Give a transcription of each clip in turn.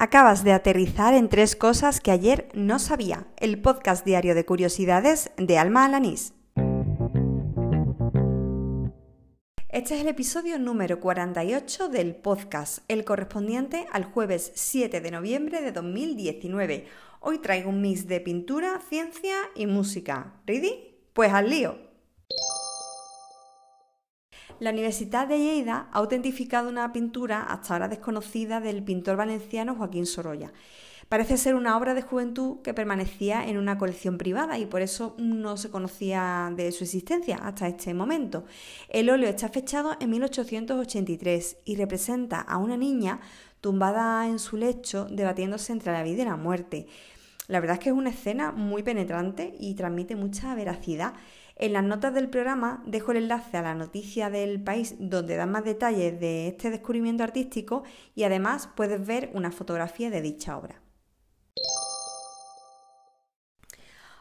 Acabas de aterrizar en tres cosas que ayer no sabía. El podcast diario de curiosidades de Alma Alanís. Este es el episodio número 48 del podcast, el correspondiente al jueves 7 de noviembre de 2019. Hoy traigo un mix de pintura, ciencia y música. ¿Ready? Pues al lío la Universidad de Lleida ha autentificado una pintura hasta ahora desconocida del pintor valenciano Joaquín Sorolla. Parece ser una obra de juventud que permanecía en una colección privada y por eso no se conocía de su existencia hasta este momento. El óleo está fechado en 1883 y representa a una niña tumbada en su lecho debatiéndose entre la vida y la muerte. La verdad es que es una escena muy penetrante y transmite mucha veracidad. En las notas del programa dejo el enlace a la noticia del país donde dan más detalles de este descubrimiento artístico y además puedes ver una fotografía de dicha obra.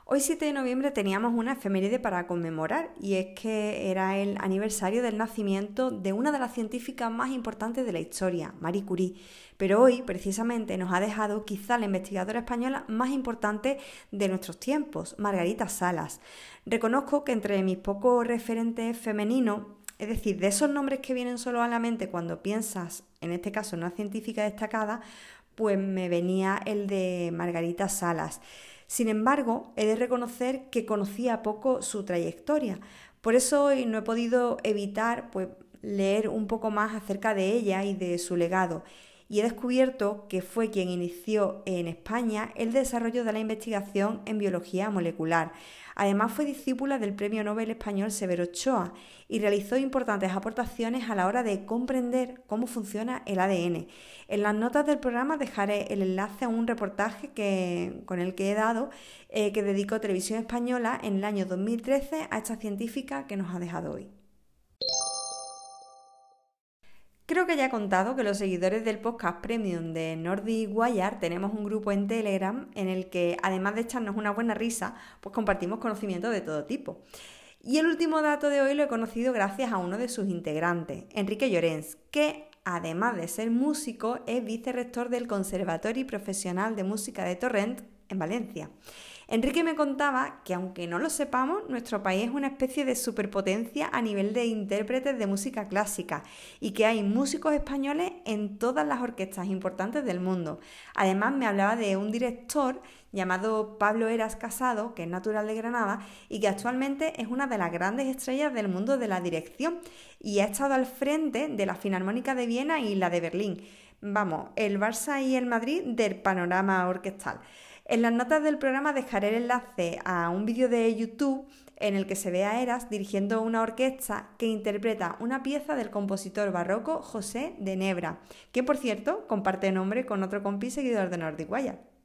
Hoy 7 de noviembre teníamos una efeméride para conmemorar y es que era el aniversario del nacimiento de una de las científicas más importantes de la historia, Marie Curie. Pero hoy precisamente nos ha dejado quizá la investigadora española más importante de nuestros tiempos, Margarita Salas. Reconozco que entre mis pocos referentes femeninos es decir, de esos nombres que vienen solo a la mente cuando piensas, en este caso, en una científica destacada, pues me venía el de Margarita Salas. Sin embargo, he de reconocer que conocía poco su trayectoria. Por eso hoy no he podido evitar pues, leer un poco más acerca de ella y de su legado. Y he descubierto que fue quien inició en España el desarrollo de la investigación en biología molecular. Además fue discípula del Premio Nobel español Severo Ochoa y realizó importantes aportaciones a la hora de comprender cómo funciona el ADN. En las notas del programa dejaré el enlace a un reportaje que, con el que he dado eh, que dedicó Televisión Española en el año 2013 a esta científica que nos ha dejado hoy. Que ya he contado que los seguidores del podcast Premium de Nordic Wire tenemos un grupo en Telegram en el que, además de echarnos una buena risa, pues compartimos conocimientos de todo tipo. Y el último dato de hoy lo he conocido gracias a uno de sus integrantes, Enrique Llorens, que además de ser músico es vicerrector del Conservatorio Profesional de Música de Torrent en Valencia. Enrique me contaba que aunque no lo sepamos, nuestro país es una especie de superpotencia a nivel de intérpretes de música clásica y que hay músicos españoles en todas las orquestas importantes del mundo. Además me hablaba de un director llamado Pablo Eras Casado, que es natural de Granada y que actualmente es una de las grandes estrellas del mundo de la dirección y ha estado al frente de la Filarmónica de Viena y la de Berlín. Vamos, el Barça y el Madrid del panorama orquestal. En las notas del programa dejaré el enlace a un vídeo de YouTube en el que se ve a Eras dirigiendo una orquesta que interpreta una pieza del compositor barroco José de Nebra, que por cierto comparte nombre con otro compi seguidor de Nordic Wire.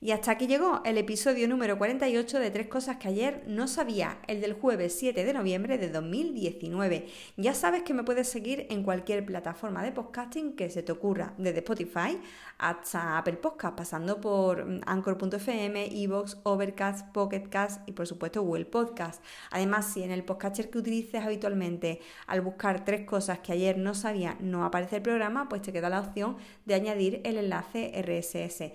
Y hasta aquí llegó el episodio número 48 de Tres Cosas que ayer no sabía, el del jueves 7 de noviembre de 2019. Ya sabes que me puedes seguir en cualquier plataforma de podcasting que se te ocurra, desde Spotify hasta Apple Podcast, pasando por Anchor.fm, Evox, Overcast, Pocketcast y por supuesto Google Podcast. Además, si en el podcaster que utilices habitualmente al buscar tres cosas que ayer no sabía no aparece el programa, pues te queda la opción de añadir el enlace RSS.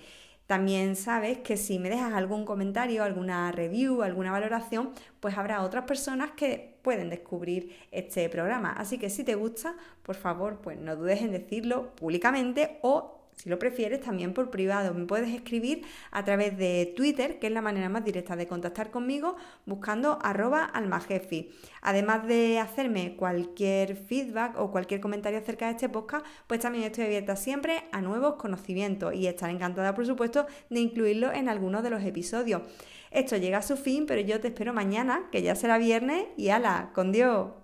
También sabes que si me dejas algún comentario, alguna review, alguna valoración, pues habrá otras personas que pueden descubrir este programa. Así que si te gusta, por favor, pues no dudes en decirlo públicamente o si lo prefieres, también por privado. Me puedes escribir a través de Twitter, que es la manera más directa de contactar conmigo, buscando arroba almajefi. Además de hacerme cualquier feedback o cualquier comentario acerca de este podcast, pues también estoy abierta siempre a nuevos conocimientos y estaré encantada, por supuesto, de incluirlo en algunos de los episodios. Esto llega a su fin, pero yo te espero mañana, que ya será viernes, y ala, con Dios.